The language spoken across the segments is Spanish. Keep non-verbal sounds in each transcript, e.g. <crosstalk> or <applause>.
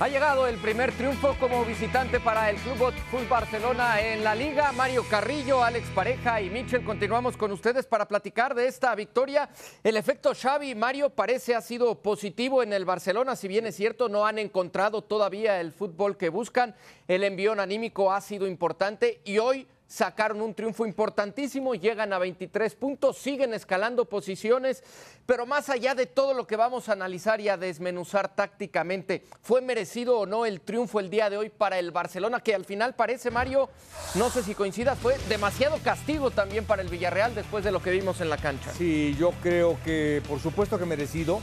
Ha llegado el primer triunfo como visitante para el Club Fútbol Barcelona en la liga. Mario Carrillo, Alex Pareja y Michel, continuamos con ustedes para platicar de esta victoria. El efecto Xavi Mario parece ha sido positivo en el Barcelona, si bien es cierto, no han encontrado todavía el fútbol que buscan. El envión anímico ha sido importante y hoy sacaron un triunfo importantísimo, llegan a 23 puntos, siguen escalando posiciones, pero más allá de todo lo que vamos a analizar y a desmenuzar tácticamente, ¿fue merecido o no el triunfo el día de hoy para el Barcelona? Que al final parece, Mario, no sé si coincidas, fue demasiado castigo también para el Villarreal después de lo que vimos en la cancha. Sí, yo creo que por supuesto que merecido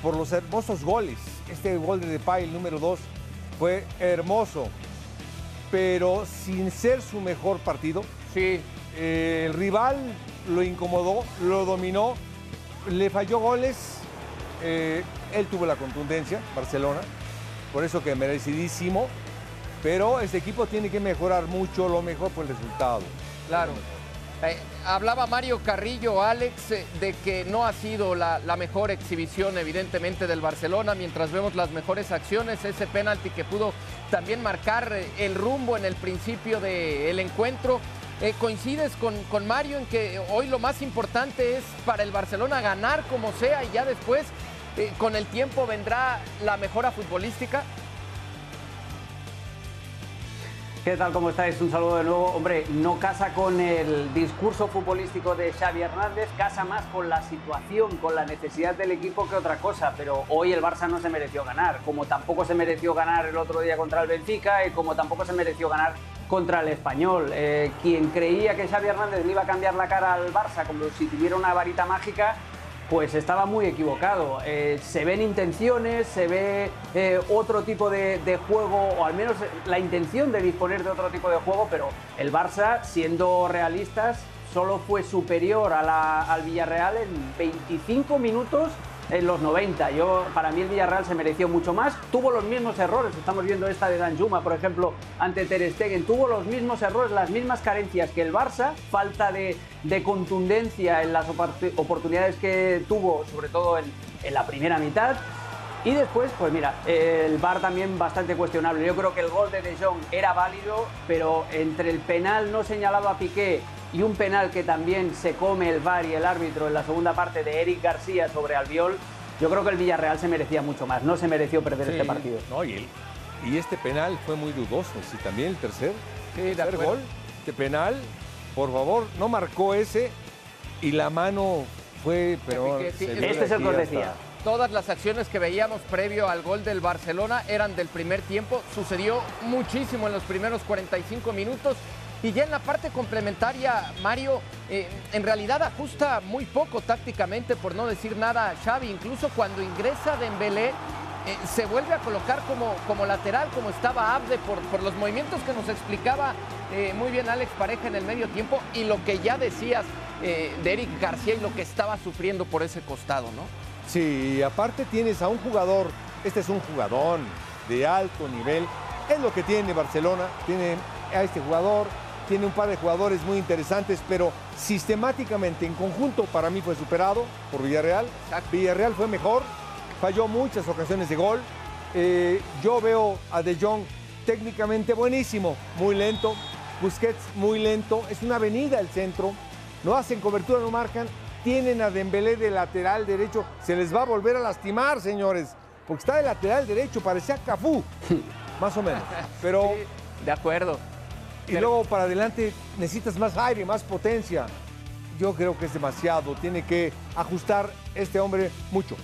por los hermosos goles. Este gol de Depay, el número 2, fue hermoso pero sin ser su mejor partido. Sí. Eh, el rival lo incomodó, lo dominó, le falló goles. Eh, él tuvo la contundencia, Barcelona, por eso que merecidísimo. Pero este equipo tiene que mejorar mucho, lo mejor fue el resultado. Claro. Eh, hablaba Mario Carrillo, Alex, eh, de que no ha sido la, mejor exhibición, evidentemente, del Barcelona, mientras vemos las mejores acciones, ese penalti que pudo también marcar eh, el rumbo en el principio del encuentro. ¿Coincides con, con, Mario en que hoy lo más importante es para el Barcelona ganar como sea y ya después, con el tiempo, vendrá la mejora futbolística? ¿Qué tal? ¿Cómo estáis? Un saludo de nuevo. Hombre, no casa con el discurso futbolístico de Xavi Hernández, casa más con la situación, con la necesidad del equipo que otra cosa. Pero hoy el Barça no se mereció ganar, como tampoco se mereció ganar el otro día contra el Benfica y como tampoco se mereció ganar contra el Español. Eh, quien creía que Xavi Hernández le iba a cambiar la cara al Barça como si tuviera una varita mágica, pues estaba muy equivocado. Eh, se ven intenciones, se ve eh, otro tipo de, juego, o al menos la intención de disponer de otro tipo de juego, pero el Barça, siendo realistas, solo fue superior al Villarreal en 25 minutos en los 90. Yo, para mí el Villarreal se mereció mucho más. Tuvo los mismos errores. Estamos viendo esta de Dan Juma, por ejemplo, ante Ter Stegen. Tuvo los mismos errores, las mismas carencias que el Barça. Falta de, contundencia en las oportunidades que tuvo, sobre todo en, la primera mitad. Y después, pues mira, el VAR también bastante cuestionable. Yo creo que el gol de De Jong era válido, pero entre el penal no señalado a Piqué y un penal que también se come el VAR y el árbitro en la segunda parte de Eric García sobre Albiol, yo creo que el Villarreal se merecía mucho más, no se mereció perder este partido. No, y, y, este penal fue muy dudoso, sí, también el tercer, sí, tercer gol, este penal, por favor, no marcó ese y la mano fue, pero... este es el decía. Todas las acciones que veíamos previo al gol del Barcelona eran del primer tiempo. Sucedió muchísimo en los primeros 45 minutos y ya en la parte complementaria, Mario, eh, en realidad ajusta muy poco tácticamente, por no decir nada, Xavi. Incluso cuando ingresa Dembélé, eh, se vuelve a colocar como, como lateral, como estaba Abde, por, por los movimientos que nos explicaba eh, muy bien Alex Pareja en el medio tiempo y lo que ya decías de Eric García y lo que estaba sufriendo por ese costado, ¿no? Sí, aparte tienes a un jugador, este es un jugador de alto nivel, es lo que tiene Barcelona, tiene a este jugador, tiene un par de jugadores muy interesantes, pero sistemáticamente en conjunto para mí fue superado por Villarreal. Villarreal fue mejor, falló muchas ocasiones de gol. Eh, yo veo a De Jong técnicamente buenísimo, muy lento. Busquets muy lento, es una avenida el centro. No hacen cobertura, no marcan. Tienen a Dembélé de lateral derecho. Se les va a volver a lastimar, señores, porque está de lateral derecho, parecía Cafú, <laughs> más o menos. Pero de acuerdo. Y luego para adelante necesitas más aire, más potencia. Yo creo que es demasiado. Tiene que ajustar este hombre mucho.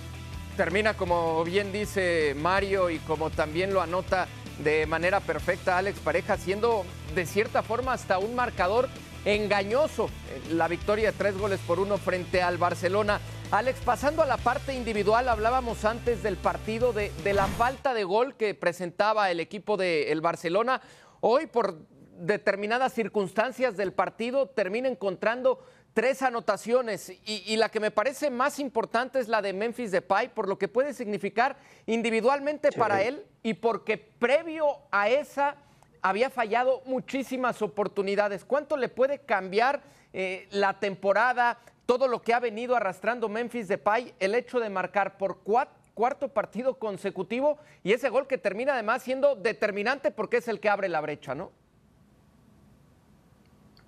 Termina como bien dice Mario y como también lo anota de manera perfecta Alex Pareja, siendo de cierta forma hasta un marcador engañoso la victoria de tres goles por uno frente al Barcelona. Alex, pasando a la parte individual, hablábamos antes del partido de, la falta de gol que presentaba el equipo del Barcelona. Hoy, por determinadas circunstancias del partido termina encontrando tres anotaciones y, la que me parece más importante es la de Memphis Depay por lo que puede significar individualmente para él y porque previo a esa había fallado muchísimas oportunidades. ¿Cuánto le puede cambiar eh, la temporada, todo lo que ha venido arrastrando Memphis Depay, el hecho de marcar por cuarto partido consecutivo y ese gol que termina además siendo determinante porque es el que abre la brecha, ¿no?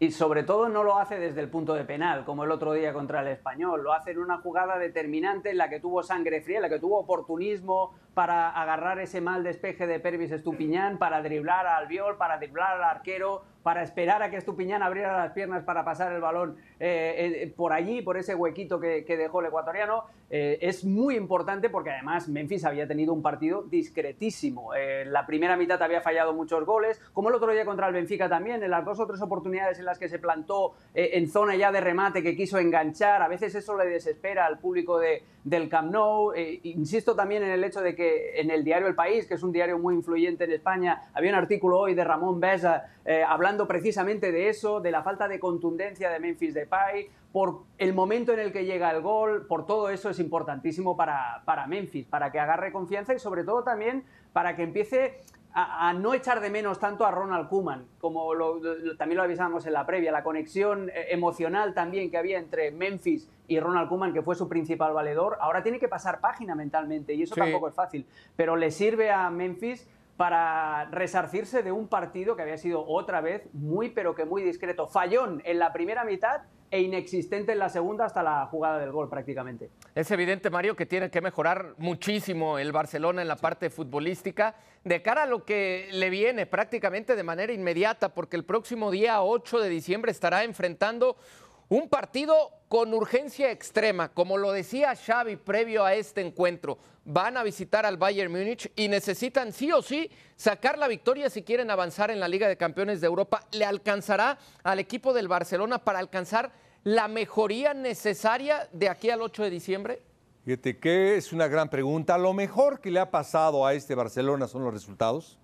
Y sobre todo no lo hace desde el punto de penal, como el otro día contra el español, lo hace en una jugada determinante en la que tuvo sangre fría, en la que tuvo oportunismo para agarrar ese mal despeje de Pervis Estupiñán, para driblar al Albiol, para driblar al arquero, para esperar a que Estupiñán abriera las piernas para pasar el balón eh, eh, por allí, por ese huequito que, dejó el ecuatoriano, eh, es muy importante porque además Memphis había tenido un partido discretísimo. la primera mitad había fallado muchos goles, como el otro día contra el Benfica también, en las dos o tres oportunidades en las que se plantó en zona ya de remate, que quiso enganchar, a veces eso le desespera al público de, del Camp Nou. insisto también en el hecho de que en el diario El País, que es un diario muy influyente en España, había un artículo hoy de Ramón Besa hablando precisamente de eso, de la falta de contundencia de Memphis Depay, por el momento en el que llega el gol, por todo eso es importantísimo para, para Memphis, para que agarre confianza y sobre todo también para que empiece a, no echar de menos tanto a Ronald Koeman, como también lo avisábamos en la previa, la conexión eh, emocional también que había entre Memphis y Ronald Koeman, que fue su principal valedor, ahora tiene que pasar página mentalmente y eso tampoco es fácil, pero le sirve a Memphis para resarcirse de un partido que había sido otra vez muy pero que muy discreto. Fallón en la primera mitad e inexistente en la segunda hasta la jugada del gol prácticamente. Es evidente, Mario, que tiene que mejorar muchísimo el Barcelona en la parte futbolística de cara a lo que le viene prácticamente de manera inmediata, porque el próximo día 8 de diciembre estará enfrentando un partido con urgencia extrema, como lo decía Xavi previo a este encuentro. Van a visitar al Bayern Múnich y necesitan sí o sí sacar la victoria si quieren avanzar en la Liga de Campeones de Europa. ¿Le alcanzará al equipo del Barcelona para alcanzar la mejoría necesaria de aquí al 8 de diciembre? Fíjate que es una gran pregunta. Lo mejor que le ha pasado a este Barcelona son los resultados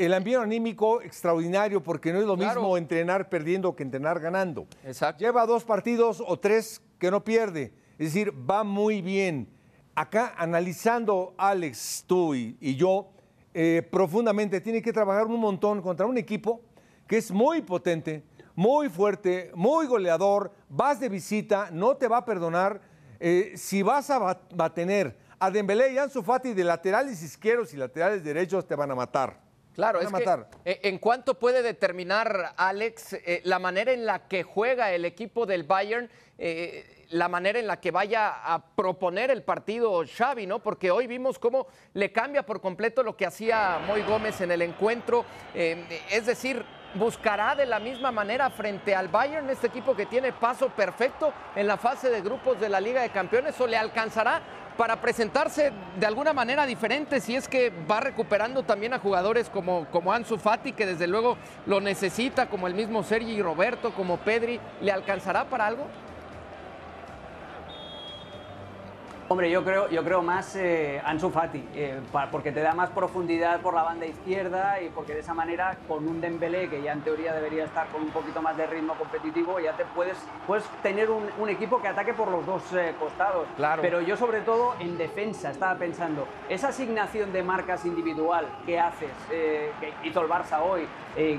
el ambiente anímico extraordinario porque no es lo mismo entrenar perdiendo que entrenar ganando. Exacto. Lleva dos partidos o tres que no pierde. Es decir, va muy bien. Acá analizando Alex, tú y, yo, eh, profundamente, tiene que trabajar un montón contra un equipo que es muy potente, muy fuerte, muy goleador, vas de visita, no te va a perdonar. Eh, si vas a, va, a tener a Dembélé y Ansu Fati de laterales izquierdos y laterales derechos, te van a matar. Claro, es que, eh, ¿en cuánto puede determinar, Alex, eh, la manera en la que juega el equipo del Bayern, eh, la manera en la que vaya a proponer el partido Xavi, ¿no? Porque hoy vimos cómo le cambia por completo lo que hacía Moy Gómez en el encuentro. es decir, buscará de la misma manera frente al Bayern, este equipo que tiene paso perfecto en la fase de grupos de la Liga de Campeones, o le alcanzará para presentarse de alguna manera diferente si es que va recuperando también a jugadores como, como Ansu Fati, que desde luego lo necesita, como el mismo Sergi Roberto, como Pedri, ¿le alcanzará para algo? Hombre, yo creo, yo creo más eh, Ansu Fati, eh, porque te da más profundidad por la banda izquierda y porque de esa manera con un Dembélé que ya en teoría debería estar con un poquito más de ritmo competitivo, ya te puedes, puedes tener un, equipo que ataque por los dos eh, costados. Claro. Pero yo sobre todo en defensa estaba pensando, esa asignación de marcas individual que haces, que hizo el Barça hoy,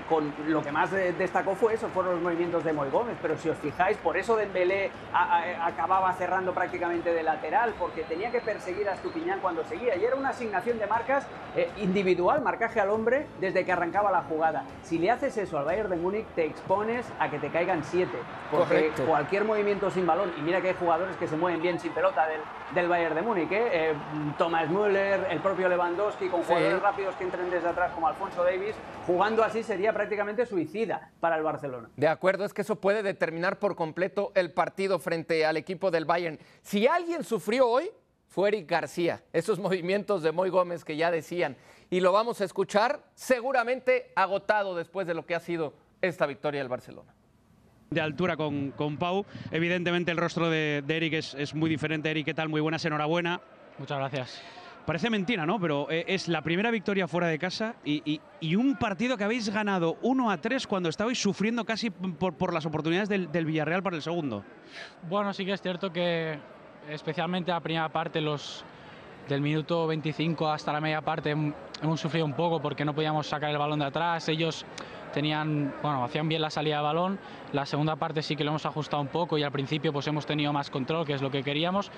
con lo que más destacó fue eso, fueron los movimientos de Moy Gómez, pero si os fijáis, por eso Dembélé acababa cerrando prácticamente de lateral porque tenía que perseguir a Estupiñán cuando seguía. Y era una asignación de marcas eh, individual, marcaje al hombre, desde que arrancaba la jugada. Si le haces eso al Bayern de Múnich, te expones a que te caigan siete. Porque cualquier movimiento sin balón, y mira que hay jugadores que se mueven bien sin pelota del, del Bayern de Múnich, ¿eh? eh Thomas Müller, el propio Lewandowski, con jugadores rápidos que entren desde atrás como Alfonso Davis, jugando así sería prácticamente suicida para el Barcelona. De acuerdo, es que eso puede determinar por completo el partido frente al equipo del Bayern. Si alguien sufrió hoy fue Eric García, esos movimientos de Moy Gómez que ya decían. Y lo vamos a escuchar seguramente agotado después de lo que ha sido esta victoria del Barcelona de altura con, con, Pau. Evidentemente el rostro de, Eric es, muy diferente. Eric, ¿qué tal? Muy buenas, enhorabuena. Muchas gracias. Parece mentira, ¿no? Pero eh, es la primera victoria fuera de casa y, un partido que habéis ganado 1 a 3 cuando estabais sufriendo casi por, las oportunidades del, del Villarreal para el segundo. Bueno, sí que es cierto que especialmente la primera parte, los del minuto 25 hasta la media parte, hemos sufrido un poco porque no podíamos sacar el balón de atrás. Ellos tenían, bueno, hacían bien la salida de balón. La segunda parte sí que lo hemos ajustado un poco y al principio pues hemos tenido más control, que es lo que queríamos.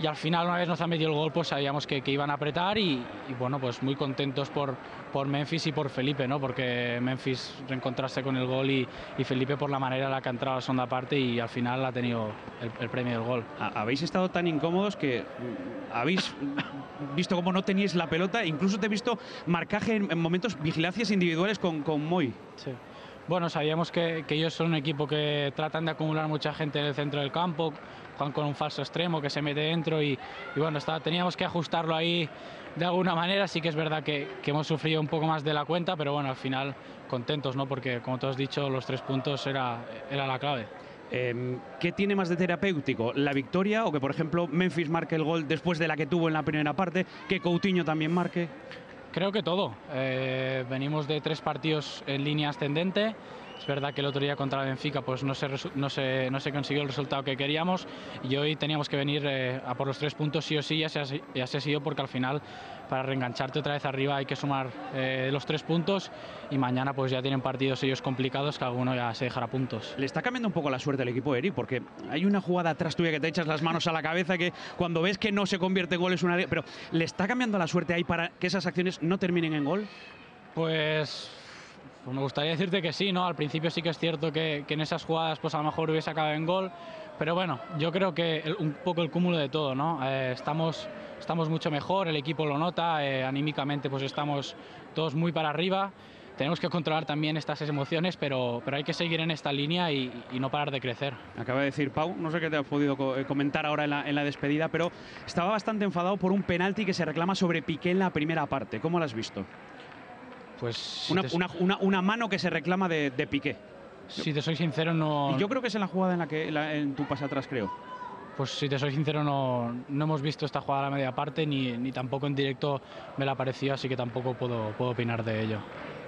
Y al final, una vez nos han metido el gol, pues sabíamos que, que iban a apretar y, y, bueno, pues muy contentos por, por Memphis y por Felipe, ¿no? Porque Memphis reencontrarse con el gol y, y, Felipe por la manera en la que ha entrado a la segunda parte y al final ha tenido el, el premio del gol. Habéis estado tan incómodos que mm, habéis visto cómo no teníais la pelota, incluso te he visto marcaje en, en momentos, vigilancias individuales con, con Moy. Sí. Bueno, sabíamos que, ellos son un equipo que tratan de acumular mucha gente en el centro del campo, juegan con un falso extremo que se mete dentro y, bueno, está, teníamos que ajustarlo ahí de alguna manera. Sí que es verdad que, hemos sufrido un poco más de la cuenta, pero bueno, al final contentos, ¿no? Porque como tú has dicho, los tres puntos era, era la clave. Eh, ¿Qué tiene más de terapéutico? ¿La victoria o que, por ejemplo, Memphis marque el gol después de la que tuvo en la primera parte? ¿Que Coutinho también marque? Creo que todo. Eh, venimos de tres partidos en línea ascendente. Es verdad que el otro día contra la Benfica pues no se, no, se, no se consiguió el resultado que queríamos y hoy teníamos que venir eh, a por los tres puntos sí o sí, ya se, ya se ha sido porque al final para reengancharte otra vez arriba hay que sumar eh, los tres puntos y mañana pues ya tienen partidos ellos complicados que alguno ya se dejará puntos. Le está cambiando un poco la suerte al equipo, Eric, porque hay una jugada atrás tuya que te echas las manos a la cabeza que cuando ves que no se convierte en gol es una... Pero ¿le está cambiando la suerte ahí para que esas acciones no terminen en gol? Pues pues me gustaría decirte que sí, ¿no? Al principio sí que es cierto que, que, en esas jugadas pues a lo mejor hubiese acabado en gol, pero bueno, yo creo que el, un poco el cúmulo de todo, ¿no? Eh, estamos, estamos mucho mejor, el equipo lo nota, eh, anímicamente pues estamos todos muy para arriba, tenemos que controlar también estas emociones, pero, pero hay que seguir en esta línea y, y, no parar de crecer. Acaba de decir Pau, no sé qué te has podido eh, comentar ahora en la, en la despedida, pero estaba bastante enfadado por un penalti que se reclama sobre Piqué en la primera parte. ¿Cómo lo has visto? Pues una, una, una, una, mano que se reclama de, de, Piqué. Si te soy sincero, no. Y yo creo que es en la jugada en la que la, en tu pase atrás, creo. Pues si te soy sincero, no, no hemos visto esta jugada a la media parte, ni, ni tampoco en directo me la pareció, así que tampoco puedo, puedo opinar de ello.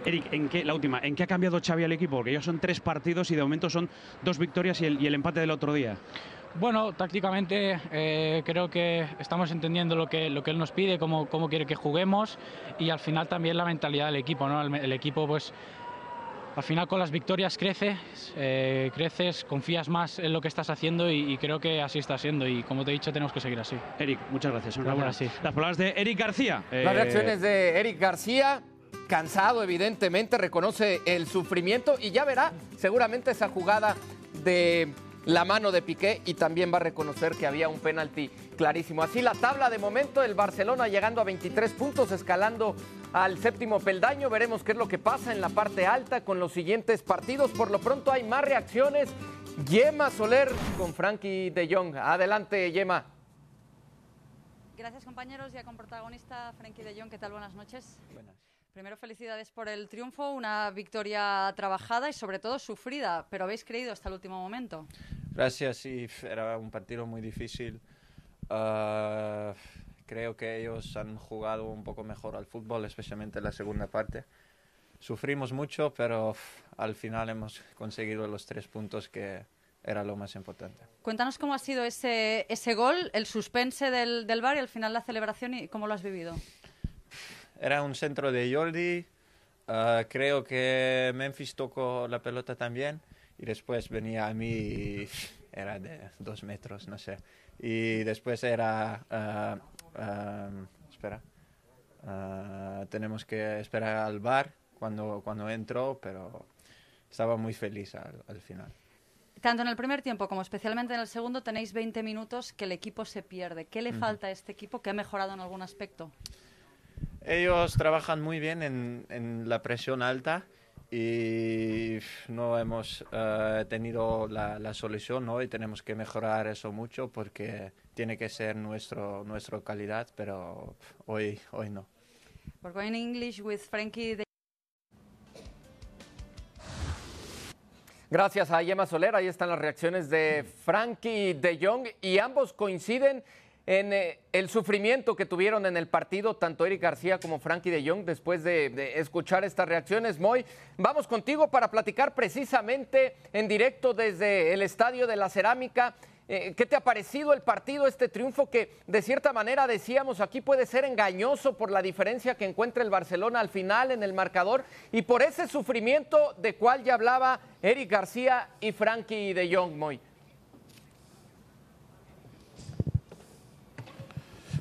Eric, ¿en qué, la última, ¿en qué ha cambiado Xavi al equipo? Porque ellos son tres partidos y de momento son dos victorias y el, y el empate del otro día. Bueno, tácticamente eh, creo que estamos entendiendo lo que, lo que él nos pide, cómo, cómo quiere que juguemos y al final también la mentalidad del equipo. ¿no? El, el equipo, pues, al final con las victorias creces, eh, creces, confías más en lo que estás haciendo y, y, creo que así está siendo. Y como te he dicho, tenemos que seguir así. Eric, muchas gracias. Enhorabuena. Sí. Las palabras de Eric García. Las reacciones de Eric García cansado evidentemente, reconoce el sufrimiento y ya verá seguramente esa jugada de la mano de Piqué y también va a reconocer que había un penalti clarísimo. Así la tabla de momento, el Barcelona llegando a 23 puntos, escalando al séptimo peldaño. Veremos qué es lo que pasa en la parte alta con los siguientes partidos. Por lo pronto hay más reacciones. Yema Soler con Frankie de Jong. Adelante, Yema. Gracias compañeros, ya con protagonista Frankie de Jong. ¿Qué tal? Buenas noches. Buenas. Primero, felicidades por el triunfo, una victoria trabajada y sobre todo sufrida, pero habéis creído hasta el último momento. Gracias, sí, era un partido muy difícil. Uh, creo que ellos han jugado un poco mejor al fútbol, especialmente en la segunda parte. Sufrimos mucho, pero al final hemos conseguido los tres puntos que era lo más importante. Cuéntanos cómo ha sido ese, ese gol, el suspense del, del bar y al final la celebración y cómo lo has vivido. Era un centro de Jordi. Uh, creo que Memphis tocó la pelota también. Y después venía a mí y era de dos metros, no sé. Y después era. Uh, espera. tenemos que esperar al bar cuando, cuando entró, pero estaba muy feliz al, al final. Tanto en el primer tiempo como especialmente en el segundo tenéis 20 minutos que el equipo se pierde. ¿Qué le uh -huh. falta a este equipo que ha mejorado en algún aspecto? Ellos trabajan muy bien en, en la presión alta y no hemos uh, tenido la, la, solución ¿no? y tenemos que mejorar eso mucho porque tiene que ser nuestro, nuestra calidad, pero hoy, hoy no. We're going English with Frankie. De Gracias a Yema Soler, ahí están las reacciones de Frankie de Jong y ambos coinciden en eh, el sufrimiento que tuvieron en el partido, tanto Eric García como Frankie de Jong, después de, escuchar estas reacciones. Moy, vamos contigo para platicar precisamente en directo desde el Estadio de la Cerámica. Eh, ¿Qué te ha parecido el partido, este triunfo que de cierta manera decíamos aquí puede ser engañoso por la diferencia que encuentra el Barcelona al final en el marcador y por ese sufrimiento de cual ya hablaba Eric García y Frankie de Jong, Moy?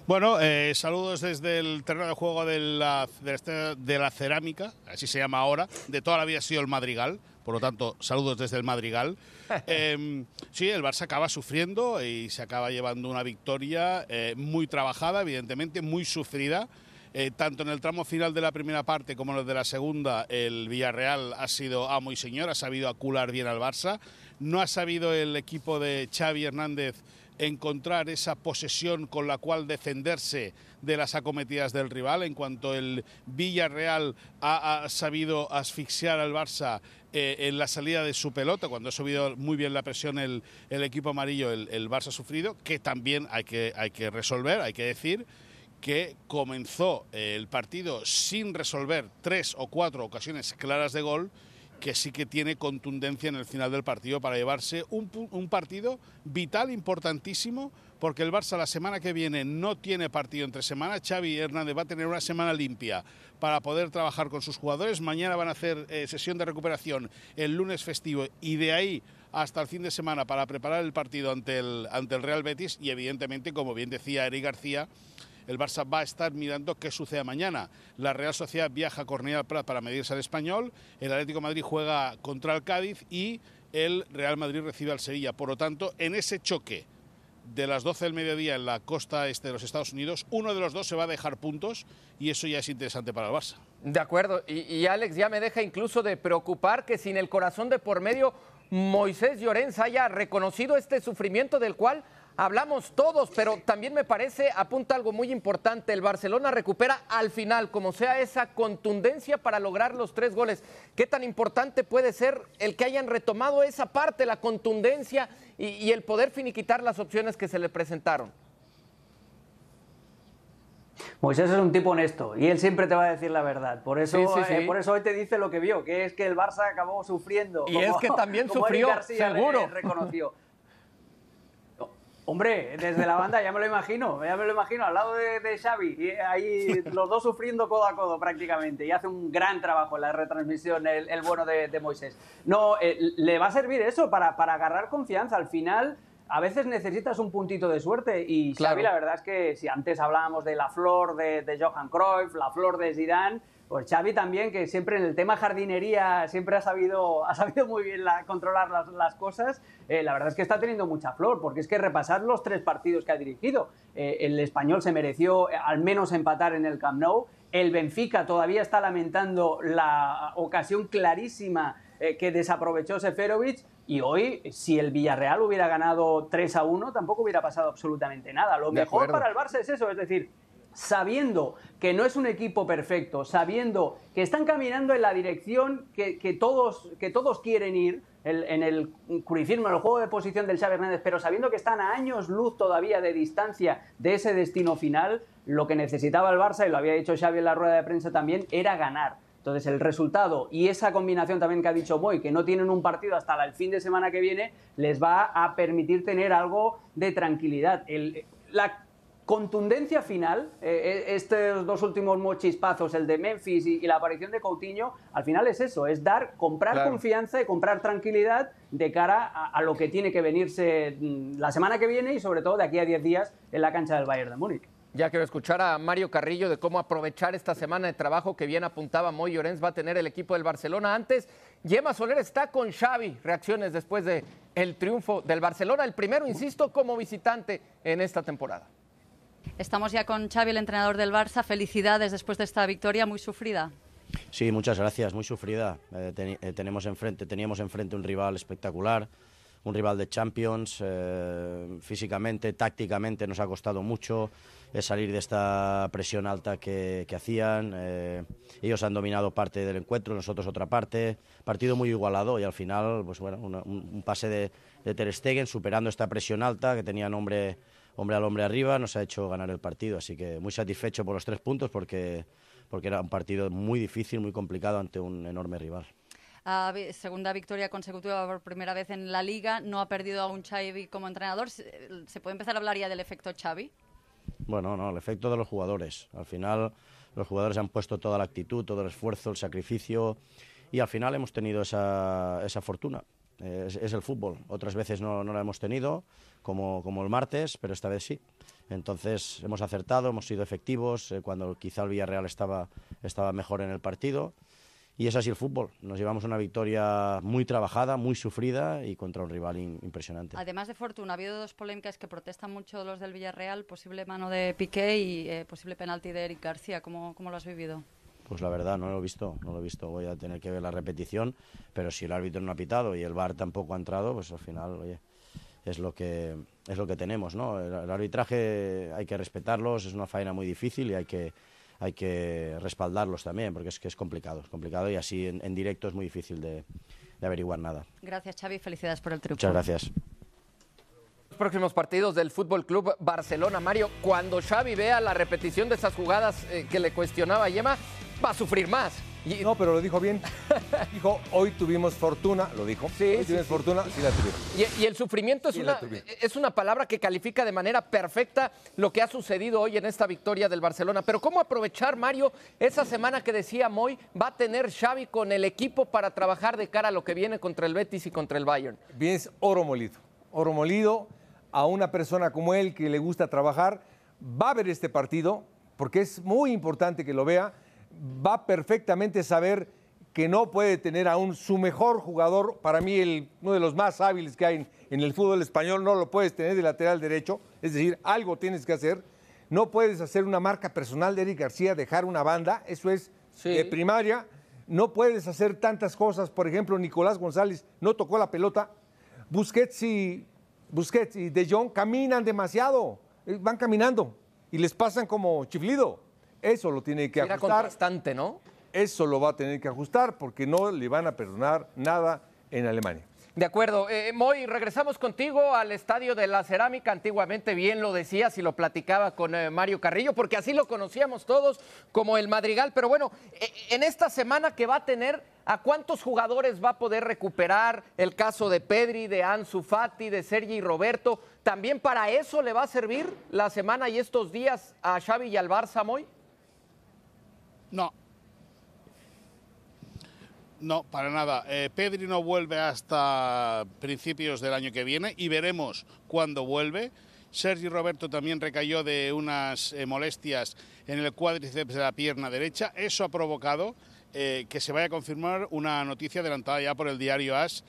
Bueno, eh, saludos desde el terreno de juego de la, de, este, de la cerámica, así se llama ahora, de toda la vida ha sido el Madrigal, por lo tanto, saludos desde el Madrigal. <laughs> Eh, sí, el Barça acaba sufriendo y se acaba llevando una victoria eh, muy trabajada, evidentemente, muy sufrida. Eh, tanto en el tramo final de la primera parte como en el de la segunda, el Villarreal ha sido amo y señor, ha sabido acular bien al Barça. No ha sabido el equipo de Xavi Hernández encontrar esa posesión con la cual defenderse de las acometidas del rival. En cuanto el Villarreal ha, sabido asfixiar al Barça eh, en la salida de su pelota, cuando ha subido muy bien la presión el, el equipo amarillo, el, el, Barça ha sufrido, que también hay que, hay que resolver, hay que decir que comenzó el partido sin resolver tres o cuatro ocasiones claras de gol que sí que tiene contundencia en el final del partido para llevarse un, un, partido vital, importantísimo, porque el Barça la semana que viene no tiene partido entre semana. Xavi Hernández va a tener una semana limpia para poder trabajar con sus jugadores. Mañana van a hacer eh, sesión de recuperación el lunes festivo y de ahí hasta el fin de semana para preparar el partido ante el, ante el Real Betis y evidentemente, como bien decía Eric García, el Barça va a estar mirando qué sucede mañana. La Real Sociedad viaja a Cornellà Prat para medirse al Español, el Atlético Madrid juega contra el Cádiz y el Real Madrid recibe al Sevilla. Por lo tanto, en ese choque de las 12 del mediodía en la costa este de los Estados Unidos, uno de los dos se va a dejar puntos y eso ya es interesante para el Barça. De acuerdo, y, y Alex ya me deja incluso de preocupar que sin el corazón de por medio Moisés Llorens haya reconocido este sufrimiento del cual hablamos todos, pero también me parece, apunta algo muy importante, el Barcelona recupera al final, como sea esa contundencia para lograr los tres goles. ¿Qué tan importante puede ser el que hayan retomado esa parte, la contundencia y, y el poder finiquitar las opciones que se le presentaron? Moisés es un tipo honesto y él siempre te va a decir la verdad. Por eso, sí, sí, sí. Eh, por eso hoy te dice lo que vio, que es que el Barça acabó sufriendo. Y como, es que también <laughs> sufrió, García seguro. Le, reconoció. Hombre, desde la banda ya me lo imagino, ya me lo imagino, al lado de, de, Xavi, y ahí <laughs> los dos sufriendo codo a codo prácticamente, y hace un gran trabajo en la retransmisión el, el bueno de, de, Moisés. No, eh, le va a servir eso para, para agarrar confianza. Al final, a veces necesitas un puntito de suerte y Claro. Xavi la verdad es que si antes hablábamos de la flor de, de Johan Cruyff, la flor de Zidane, pues Xavi también que siempre en el tema jardinería siempre ha sabido, ha sabido muy bien la- controlar las, las cosas, eh, la verdad es que está teniendo mucha flor, porque es que repasar los tres partidos que ha dirigido, eh, el español se mereció eh, al menos empatar en el Camp Nou, el Benfica todavía está lamentando la ocasión clarísima eh, que desaprovechó Seferovic y hoy, si el Villarreal hubiera ganado 3 a 1, tampoco hubiera pasado absolutamente nada. Lo De mejor acuerdo. para el Barça es eso, es decir, sabiendo que no es un equipo perfecto, sabiendo que están caminando en la dirección que, que todos, que todos quieren ir, en el curifirmo, en el juego de posición del Xavi Hernández, pero sabiendo que están a años luz todavía de distancia de ese destino final, lo que necesitaba el Barça, y lo había dicho Xavi en la rueda de prensa también, era ganar. Entonces, el resultado y esa combinación también que ha dicho Moy, que no tienen un partido hasta el fin de semana que viene, les va a permitir tener algo de tranquilidad. El- la contundencia final, eh, eh, estos dos últimos mochispazos, el de Memphis y, y la aparición de Coutinho, al final es eso, es dar, comprar Claro. confianza y comprar tranquilidad de cara a, a lo que tiene que venirse mm, la semana que viene y sobre todo de aquí a 10 días en la cancha del Bayern de Múnich. Ya quiero escuchar a Mario Carrillo de cómo aprovechar esta semana de trabajo que bien apuntaba Moy Llorens va a tener el equipo del Barcelona. Antes, Yema Soler está con Xavi. Reacciones después de el triunfo del Barcelona, el primero, insisto, como visitante en esta temporada. Estamos ya con Xavi, el entrenador del Barça. Felicidades después de esta victoria muy sufrida. Sí, muchas gracias, muy sufrida. Eh, teni- eh, tenemos enfrente, teníamos enfrente un rival espectacular, un rival de Champions. eh, físicamente, tácticamente nos ha costado mucho eh, salir de esta presión alta que, que hacían. eh, ellos han dominado parte del encuentro, nosotros otra parte. Partido muy igualado y al final, pues bueno, una- un, un pase de, de Ter Stegen superando esta presión alta que tenían hombre hombre al hombre arriba, nos ha hecho ganar el partido. Así que muy satisfecho por los tres puntos porque, porque era un partido muy difícil, muy complicado ante un enorme rival. Ah, segunda victoria consecutiva por primera vez en la Liga. No ha perdido a un Xavi como entrenador. ¿Se se puede empezar a hablar ya del efecto Xavi? Bueno, no, el efecto de los jugadores. Al final los jugadores han puesto toda la actitud, todo el esfuerzo, el sacrificio y al final hemos tenido esa, esa fortuna. Es, el fútbol. Otras veces no, no lo hemos tenido, como, como el martes, pero esta vez sí. Entonces hemos acertado, hemos sido efectivos eh, cuando quizá el Villarreal estaba, estaba mejor en el partido. Y es así el fútbol. Nos llevamos una victoria muy trabajada, muy sufrida y contra un rival impresionante. Además de Fortuna, ha habido dos polémicas que protestan mucho los del Villarreal, posible mano de Piqué y eh, posible penalti de Eric García. ¿Cómo, cómo lo has vivido? Pues la verdad, no lo he visto, no lo he visto. Voy a tener que ver la repetición, pero si el árbitro no ha pitado y el VAR tampoco ha entrado, pues al final, oye, es lo que es lo que tenemos, ¿no? El, el arbitraje hay que respetarlos, es una faena muy difícil y hay que hay que respaldarlos también, porque es que es complicado, es complicado y así en, en directo es muy difícil de, de averiguar nada. Gracias, Xavi. Felicidades por el triunfo. Muchas gracias. Los próximos partidos del Fútbol Club Barcelona, Mario, cuando Xavi vea la repetición de esas jugadas eh, que le cuestionaba a Yema, va a sufrir más. Y- No, pero lo dijo bien. <laughs> dijo, hoy tuvimos fortuna, lo dijo. Sí, hoy sí, tuvimos sí. fortuna, sí la tuvieron. Y, y el sufrimiento es Sí, una, es una palabra que califica de manera perfecta lo que ha sucedido hoy en esta victoria del Barcelona. Pero ¿cómo aprovechar, Mario, esa semana que decía Moy va a tener Xavi con el equipo para trabajar de cara a lo que viene contra el Betis y contra el Bayern? Vienes oro molido. Oro molido a una persona como él que le gusta trabajar, va a ver este partido, porque es muy importante que lo vea, va perfectamente a saber que no puede tener aún su mejor jugador, para mí el, uno de los más hábiles que hay en, en el fútbol español, no lo puedes tener de lateral derecho, es decir, algo tienes que hacer. No puedes hacer una marca personal de Eric García, dejar una banda, eso es Sí. de primaria. No puedes hacer tantas cosas, por ejemplo, Nicolás González no tocó la pelota, Busquets y, Busquets y De Jong caminan demasiado, eh, van caminando y les pasan como chiflido. Eso lo tiene que Era ajustar. contrastante, ¿no? Eso lo va a tener que ajustar porque no le van a perdonar nada en Alemania. De acuerdo. Eh, Moy, regresamos contigo al Estadio de la Cerámica. Antiguamente bien lo decías y lo platicaba con eh, Mario Carrillo, porque así lo conocíamos todos como el Madrigal. Pero bueno, eh, en esta semana que va a tener, ¿a cuántos jugadores va a poder recuperar? El caso de Pedri, de Ansu Fati, de Sergi Roberto. ¿También para eso le va a servir la semana y estos días a Xavi y al Barça, Moy? No. No, para nada. Eh, Pedri no vuelve hasta principios del año que viene y veremos cuándo vuelve. Sergi Roberto también recayó de unas eh, molestias en el cuádriceps de la pierna derecha. Eso ha provocado eh, que se vaya a confirmar una noticia adelantada ya por el diario AS,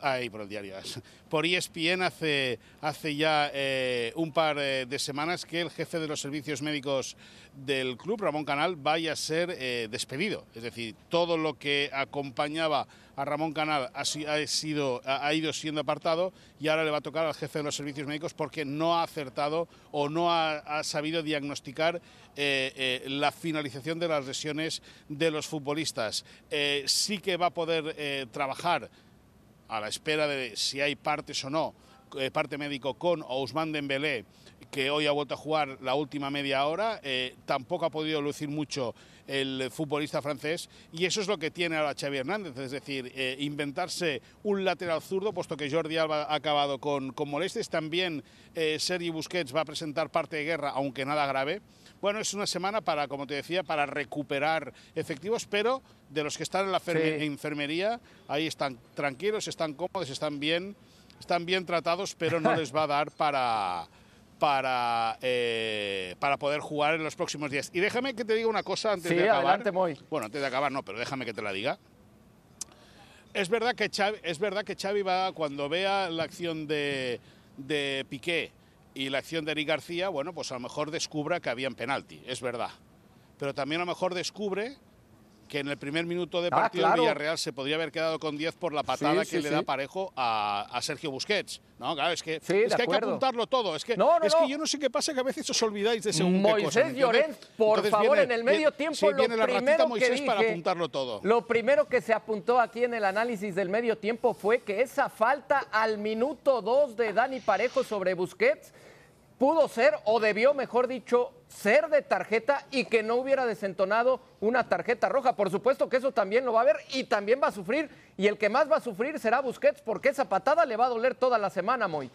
ay, por el diario <laughs> por ESPN hace, hace ya eh, un par eh, de semanas que el jefe de los servicios médicos del club, Ramón Canal, vaya a ser eh, despedido. Es decir, todo lo que acompañaba a Ramón Canal ha, ha sido, ha ido siendo apartado y ahora le va a tocar al jefe de los servicios médicos porque no ha acertado o no ha, ha sabido diagnosticar eh, eh, la finalización de las lesiones de los futbolistas. Eh, sí que va a poder eh, trabajar a la espera de si hay partes o no, eh, parte médico con Ousmane Dembélé, que hoy ha vuelto a jugar la última media hora, eh, tampoco ha podido lucir mucho el futbolista francés y eso es lo que tiene ahora Xavi Hernández, es decir, eh, inventarse un lateral zurdo, puesto que Jordi Alba ha acabado con, con molestias, también eh, Sergi Busquets va a presentar parte de guerra, aunque nada grave. Bueno, es una semana para, como te decía, para recuperar efectivos, pero de los que están en la Sí. enfermería, ahí están tranquilos, están cómodos, están bien, están bien tratados, pero no les va a dar para, para, eh, para poder jugar en los próximos días. Y déjame que te diga una cosa antes Sí, de acabar. adelante, Moy. Bueno, antes de acabar no, pero déjame que te la diga. Es verdad que Xavi, es verdad que Xavi va, cuando vea la acción de, de Piqué y la acción de Eric García, bueno, pues a lo mejor descubra que había un penalti, es verdad. Pero también a lo mejor descubre que en el primer minuto de Ah, partido claro. el Villarreal se podría haber quedado con 10 por la patada Sí, que sí, le sí. da parejo a, a Sergio Busquets. No, claro, es que, es que hay que apuntarlo todo. Es que, No, no, es no. que yo no sé qué pasa que a veces os olvidáis de según qué Moisés cosa, ¿me entiendes? Llorens, por Entonces favor, viene- en el medio tiempo, lo viene la primero que Moisés para dije- apuntarlo todo. Lo primero que se apuntó aquí en el análisis del medio tiempo fue que esa falta al minuto 2 de Dani Parejo sobre Busquets pudo ser, o debió, mejor dicho, ser de tarjeta y que no hubiera desentonado una tarjeta roja. Por supuesto que eso también lo va a ver y también va a sufrir. Y el que más va a sufrir será Busquets porque esa patada le va a doler toda la semana, Moy.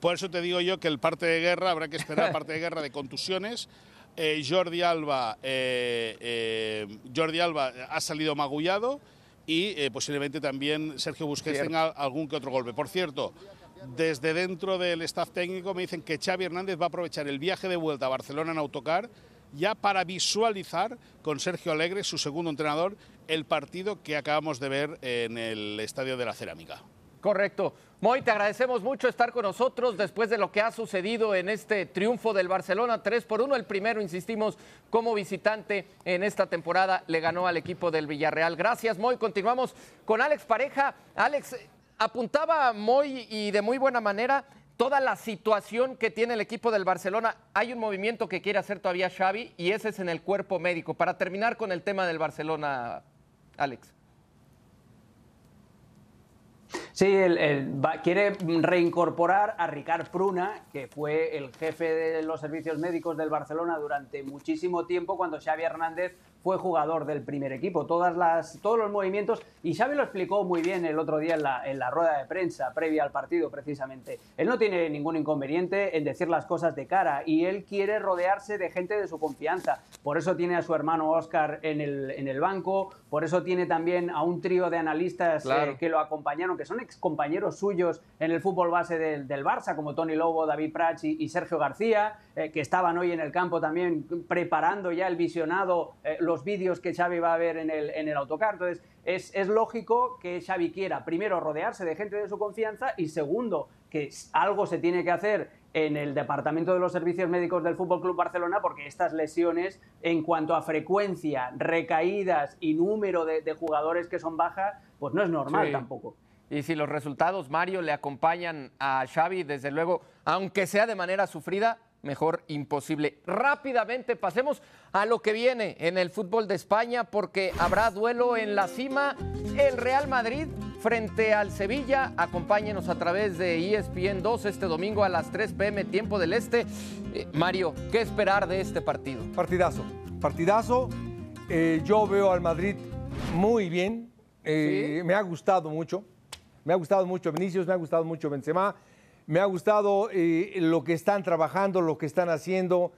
Por eso te digo yo que el parte de guerra, habrá que esperar <laughs> parte de guerra de contusiones Eh, Jordi Alba, eh, eh, Jordi Alba ha salido magullado y eh, posiblemente también Sergio Busquets Cierto. tenga algún que otro golpe. Por cierto, desde dentro del staff técnico me dicen que Xavi Hernández va a aprovechar el viaje de vuelta a Barcelona en autocar ya para visualizar con Sergio Alegre, su segundo entrenador, el partido que acabamos de ver en el Estadio de la Cerámica. Correcto. Moy, te agradecemos mucho estar con nosotros después de lo que ha sucedido en este triunfo del Barcelona 3 por 1. El primero, insistimos, como visitante en esta temporada le ganó al equipo del Villarreal. Gracias, Moy. Continuamos con Alex Pareja. Alex, apuntaba Moy y de muy buena manera toda la situación que tiene el equipo del Barcelona. Hay un movimiento que quiere hacer todavía Xavi y ese es en el cuerpo médico. Para terminar con el tema del Barcelona, Alex. Sí, el- el- va- quiere reincorporar a Ricard Pruna, que fue el jefe de los servicios médicos del Barcelona durante muchísimo tiempo cuando Xavi Hernández fue jugador del primer equipo. Todas las, todos los movimientos, y Xavi lo explicó muy bien el otro día en la, en la rueda de prensa previa al partido precisamente. Él no tiene ningún inconveniente en decir las cosas de cara y él quiere rodearse de gente de su confianza. Por eso tiene a su hermano Oscar en el, en el banco, por eso tiene también a un trío de analistas Claro. eh, que lo acompañaron, que son ex compañeros suyos en el fútbol base del, del Barça, como Tony Lobo, David Prats y, y Sergio García, eh, que estaban hoy en el campo también preparando ya el visionado, eh, los vídeos que Xavi va a ver en el, en el autocar. Entonces, es, es lógico que Xavi quiera, primero, rodearse de gente de su confianza y segundo, que algo se tiene que hacer en el departamento de los servicios médicos del Fútbol Club Barcelona porque estas lesiones en cuanto a frecuencia, recaídas y número de, de jugadores que son bajas, pues no es normal Sí. tampoco. Y si los resultados, Mario, le acompañan a Xavi, desde luego, aunque sea de manera sufrida, mejor imposible. Rápidamente pasemos a lo que viene en el fútbol de España, porque habrá duelo en la cima. El Real Madrid frente al Sevilla. Acompáñenos a través de ESPN 2 este domingo a las 3 pm, tiempo del Este. Eh, Mario, ¿qué esperar de este partido? Partidazo, partidazo. Eh, yo veo al Madrid muy bien. Eh, ¿Sí? Me ha gustado mucho. Me ha gustado mucho Vinicius, me ha gustado mucho Benzema. Me ha gustado eh, lo que están trabajando, lo que están haciendo.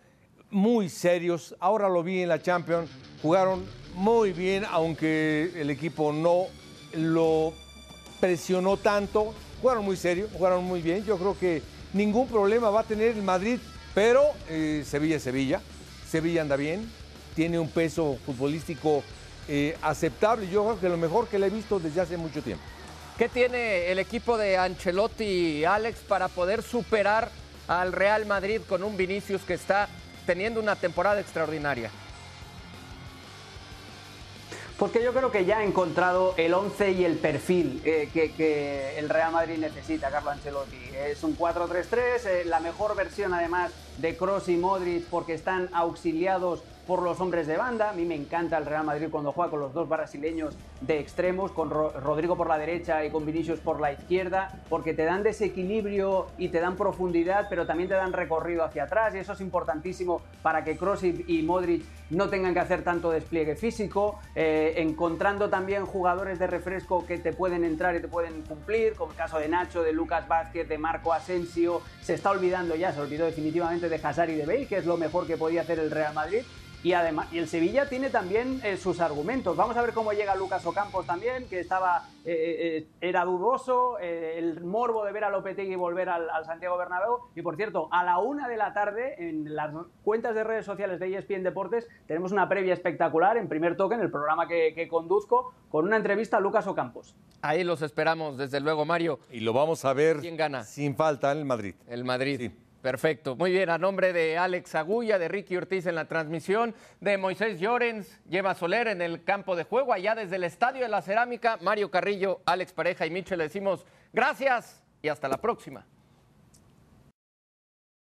Muy serios. Ahora lo vi en la Champions. Jugaron muy bien, aunque el equipo no lo presionó tanto. Jugaron muy serio, jugaron muy bien. Yo creo que ningún problema va a tener el Madrid, pero eh, Sevilla es Sevilla. Sevilla anda bien, tiene un peso futbolístico eh, aceptable. Yo creo que lo mejor que le he visto desde hace mucho tiempo. ¿Qué tiene el equipo de Ancelotti, Alex, para poder superar al Real Madrid con un Vinicius que está teniendo una temporada extraordinaria? Porque yo creo que ya ha encontrado el 11 y el perfil eh, que, que el Real Madrid necesita, Carlo Ancelotti. Es un 4-3-3, eh, la mejor versión además de Cross y Modric porque están auxiliados por los hombres de banda. A mí me encanta el Real Madrid cuando juega con los dos brasileños de extremos, con Ro- Rodrigo por la derecha y con Vinicius por la izquierda, porque te dan desequilibrio y te dan profundidad, pero también te dan recorrido hacia atrás y eso es importantísimo para que Kroos y, y Modric no tengan que hacer tanto despliegue físico, eh, encontrando también jugadores de refresco que te pueden entrar y te pueden cumplir, como el caso de Nacho, de Lucas Vázquez, de Marco Asensio, se está olvidando ya, se olvidó definitivamente de Hazard y de Bale, que es lo mejor que podía hacer el Real Madrid. Y además, y el Sevilla tiene también eh, sus argumentos. Vamos a ver cómo llega Lucas Ocampos también, que estaba, eh, eh, era dudoso, eh, el morbo de ver a Lopetegui volver al, al Santiago Bernabéu. Y por cierto, a la una de la tarde, en las cuentas de redes sociales de ESPN Deportes, tenemos una previa espectacular en primer toque, en el programa que, que conduzco, con una entrevista a Lucas Ocampos. Ahí los esperamos, desde luego, Mario. Y lo vamos a ver ¿Quién gana? sin falta en el Madrid. El Madrid. Sí. Perfecto. Muy bien, a nombre de Alex Agulla, de Ricky Ortiz en la transmisión, de Moisés Llorens, lleva Soler en el campo de juego, allá desde el Estadio de la Cerámica, Mario Carrillo, Alex Pareja y Michel le decimos gracias y hasta la próxima.